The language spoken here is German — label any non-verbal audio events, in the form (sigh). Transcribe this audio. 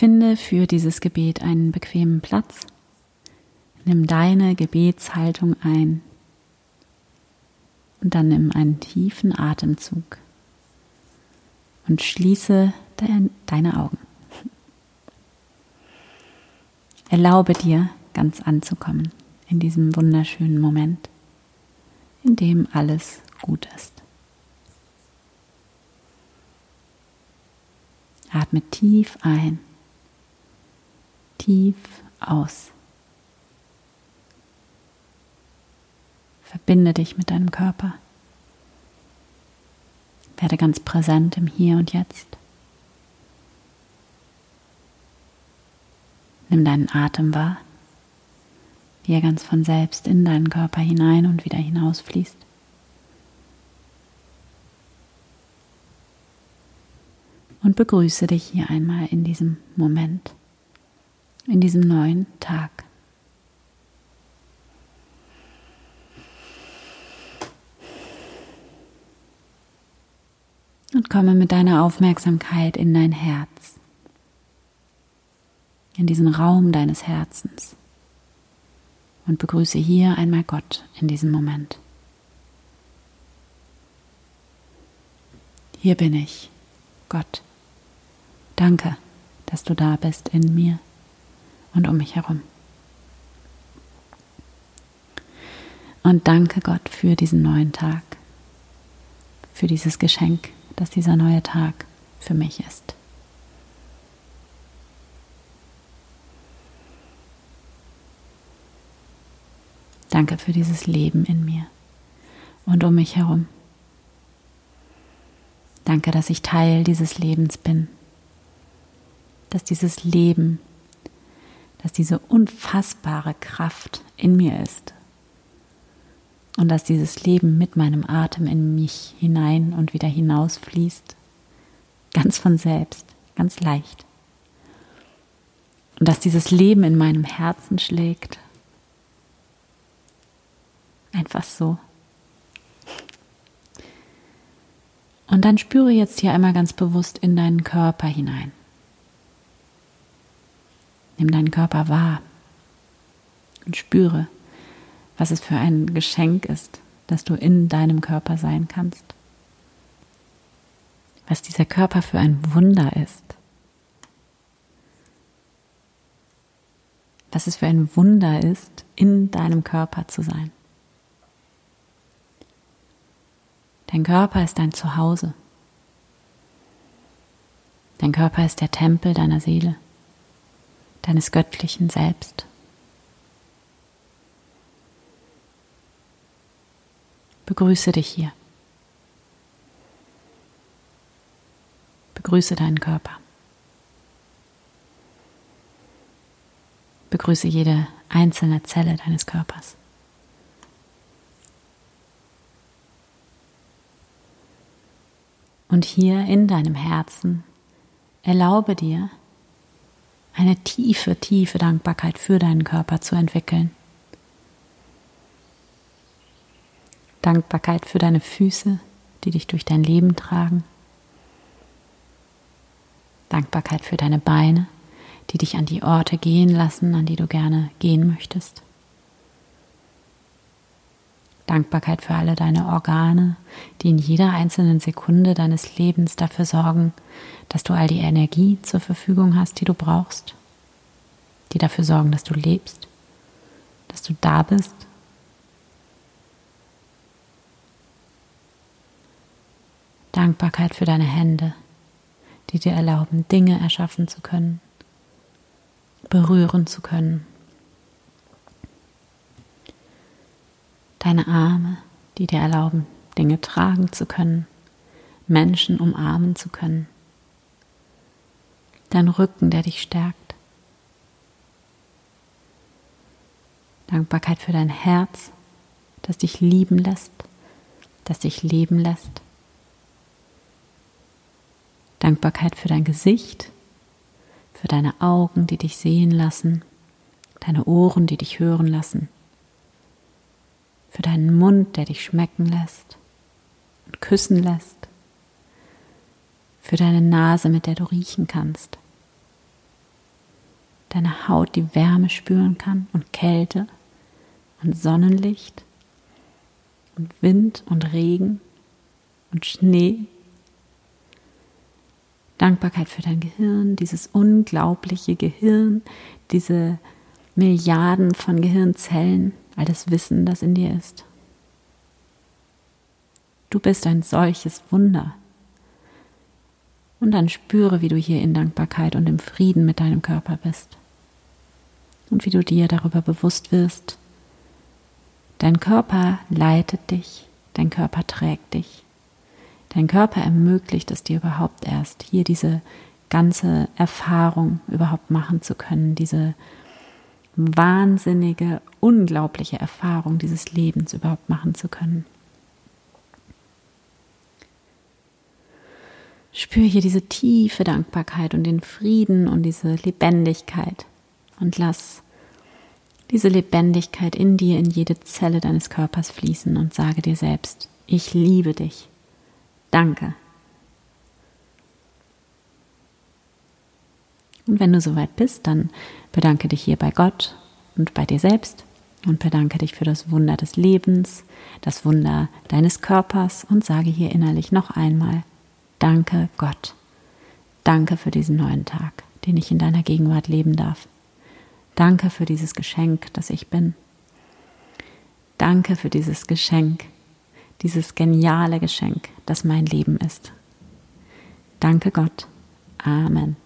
Finde für dieses Gebet einen bequemen Platz. Nimm deine Gebetshaltung ein und dann nimm einen tiefen Atemzug und schließe deine Augen. (laughs) Erlaube dir, ganz anzukommen in diesem wunderschönen Moment, in dem alles gut ist. Atme tief ein, tief aus. Verbinde dich mit deinem Körper. Werde ganz präsent im Hier und Jetzt. Nimm deinen Atem wahr, wie er ganz von selbst in deinen Körper hinein und wieder hinausfließt. Und begrüße dich hier einmal in diesem Moment, in diesem neuen Tag. Und komme mit deiner Aufmerksamkeit in dein Herz in diesen Raum deines Herzens und begrüße hier einmal Gott in diesem Moment. Hier bin ich, Gott. Danke, dass du da bist in mir und um mich herum. Und danke Gott für diesen neuen Tag, für dieses Geschenk, das dieser neue Tag für mich ist. Danke für dieses Leben in mir und um mich herum. Danke, dass ich Teil dieses Lebens bin. Dass dieses Leben, dass diese unfassbare Kraft in mir ist. Und dass dieses Leben mit meinem Atem in mich hinein und wieder hinausfließt. Ganz von selbst, ganz leicht. Und dass dieses Leben in meinem Herzen schlägt Einfach so. Und dann spüre jetzt hier einmal ganz bewusst in deinen Körper hinein. Nimm deinen Körper wahr und spüre, was es für ein Geschenk ist, dass du in deinem Körper sein kannst. Was dieser Körper für ein Wunder ist. Was es für ein Wunder ist, in deinem Körper zu sein. Dein Körper ist dein Zuhause. Dein Körper ist der Tempel deiner Seele, deines göttlichen Selbst. Begrüße dich hier. Begrüße deinen Körper. Begrüße jede einzelne Zelle deines Körpers. Und hier in deinem Herzen erlaube dir, eine tiefe, tiefe Dankbarkeit für deinen Körper zu entwickeln. Dankbarkeit für deine Füße, die dich durch dein Leben tragen. Dankbarkeit für deine Beine, die dich an die Orte gehen lassen, an die du gerne gehen möchtest. Dankbarkeit für alle deine Organe, die in jeder einzelnen Sekunde deines Lebens dafür sorgen, dass du all die Energie zur Verfügung hast, die du brauchst, die dafür sorgen, dass du lebst, dass du da bist. Dankbarkeit für deine Hände, die dir erlauben, Dinge erschaffen zu können, berühren zu können, deine Arme, die dir erlauben, Dinge tragen zu können, Menschen umarmen zu können, dein Rücken, der dich stärkt, Dankbarkeit für dein Herz, das dich lieben lässt, das dich leben lässt, Dankbarkeit für dein Gesicht, für deine Augen, die dich sehen lassen, deine Ohren, die dich hören lassen für deinen Mund, der dich schmecken lässt und küssen lässt, für deine Nase, mit der du riechen kannst, deine Haut die Wärme spüren kann und Kälte und Sonnenlicht und Wind und Regen und Schnee. Dankbarkeit für dein Gehirn, dieses unglaubliche Gehirn, diese Milliarden von Gehirnzellen, all das Wissen, das in dir ist. Du bist ein solches Wunder. Und dann spüre, wie du hier in Dankbarkeit und im Frieden mit deinem Körper bist. Und wie du dir darüber bewusst wirst, dein Körper leitet dich, dein Körper trägt dich. Dein Körper ermöglicht es dir überhaupt erst, hier diese ganze Erfahrung überhaupt machen zu können, diese wahnsinnige, unglaubliche Erfahrung dieses Lebens überhaupt machen zu können. Spür hier diese tiefe Dankbarkeit und den Frieden und diese Lebendigkeit und lass diese Lebendigkeit in dir, in jede Zelle deines Körpers fließen und sage dir selbst, ich liebe dich. Danke. Und wenn du soweit bist, dann bedanke dich hier bei Gott und bei dir selbst und bedanke dich für das Wunder des Lebens, das Wunder deines Körpers und sage hier innerlich noch einmal, Danke Gott. Danke für diesen neuen Tag, den ich in deiner Gegenwart leben darf. Danke für dieses Geschenk, das ich bin. Danke für dieses Geschenk, dieses geniale Geschenk, das mein Leben ist. Danke Gott. Amen.